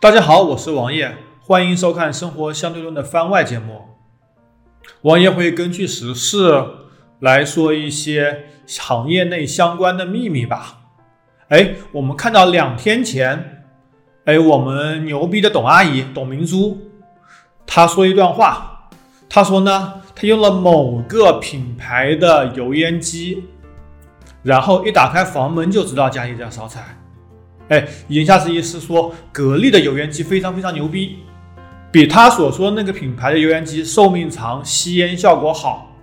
大家好，我是王爷，欢迎收看《生活相对论》的番外节目。王爷会根据时事来说一些行业内相关的秘密吧。哎，我们看到两天前，哎，我们牛逼的董阿姨董明珠，她说一段话，她说呢，她用了某个品牌的油烟机，然后一打开房门就知道家里在烧菜。哎，言下之意是说，格力的油烟机非常非常牛逼，比他所说那个品牌的油烟机寿命长，吸烟效果好。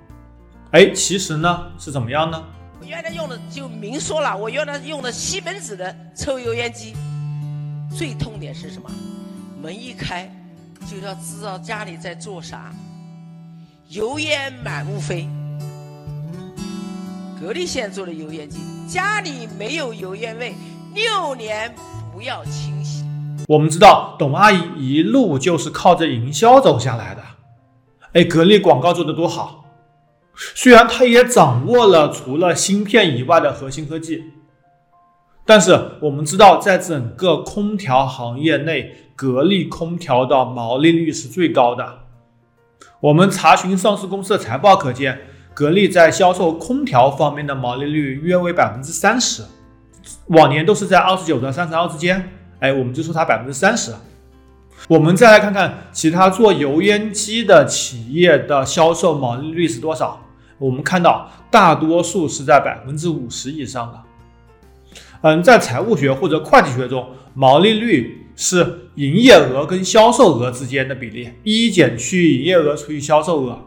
哎，其实呢是怎么样呢？我原来用的就明说了，我原来用的西门子的抽油烟机，最痛点是什么？门一开就要知道家里在做啥，油烟满屋飞。格力现在做的油烟机，家里没有油烟味。六年不要清洗。我们知道董阿姨一路就是靠着营销走下来的。哎，格力广告做的多好，虽然她也掌握了除了芯片以外的核心科技，但是我们知道，在整个空调行业内，格力空调的毛利率是最高的。我们查询上市公司的财报可见，格力在销售空调方面的毛利率约为百分之三十。往年都是在二十九到三十二之间，哎，我们就说它百分之三十。我们再来看看其他做油烟机的企业的销售毛利率是多少？我们看到大多数是在百分之五十以上的。嗯，在财务学或者会计学中，毛利率是营业额跟销售额之间的比例，一减去营业额除以销售额。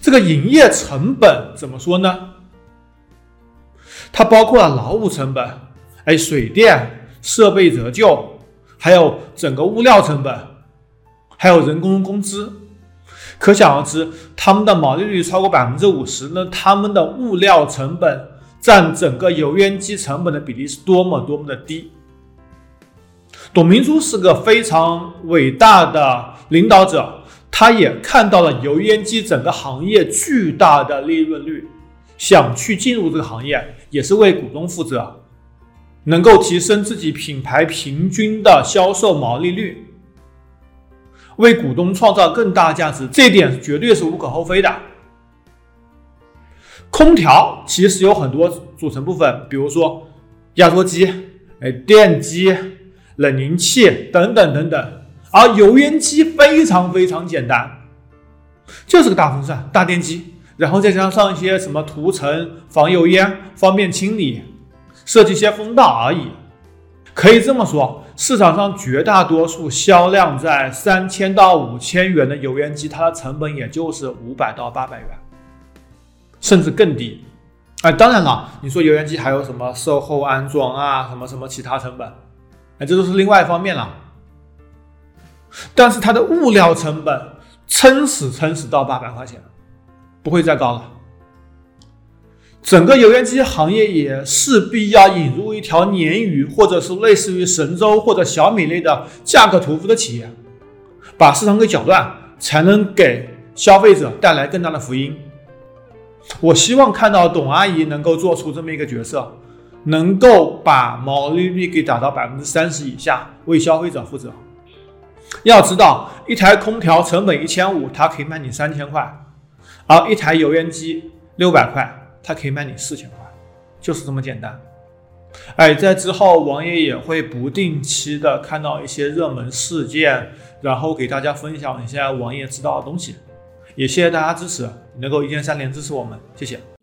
这个营业成本怎么说呢？它包括了劳务成本，哎，水电设备折旧，还有整个物料成本，还有人工工资。可想而知，他们的毛利率超过百分之五十，那他们的物料成本占整个油烟机成本的比例是多么多么的低。董明珠是个非常伟大的领导者，他也看到了油烟机整个行业巨大的利润率。想去进入这个行业，也是为股东负责，能够提升自己品牌平均的销售毛利率，为股东创造更大价值，这点绝对是无可厚非的。空调其实有很多组成部分，比如说压缩机、哎电机、冷凝器等等等等，而油烟机非常非常简单，就是个大风扇、大电机。然后再加上一些什么涂层防油烟、方便清理、设计一些风道而已。可以这么说，市场上绝大多数销量在三千到五千元的油烟机，它的成本也就是五百到八百元，甚至更低。哎，当然了，你说油烟机还有什么售后安装啊，什么什么其他成本，哎，这都是另外一方面了。但是它的物料成本撑死撑死到八百块钱。不会再高了。整个油烟机行业也势必要引入一条鲶鱼，或者是类似于神州或者小米类的价格屠夫的企业，把市场给搅乱，才能给消费者带来更大的福音。我希望看到董阿姨能够做出这么一个角色，能够把毛利率给打到百分之三十以下，为消费者负责。要知道，一台空调成本一千五，它可以卖你三千块。而一台油烟机六百块，它可以卖你四千块，就是这么简单。哎，在之后王爷也会不定期的看到一些热门事件，然后给大家分享一下王爷知道的东西。也谢谢大家支持，能够一键三连支持我们，谢谢。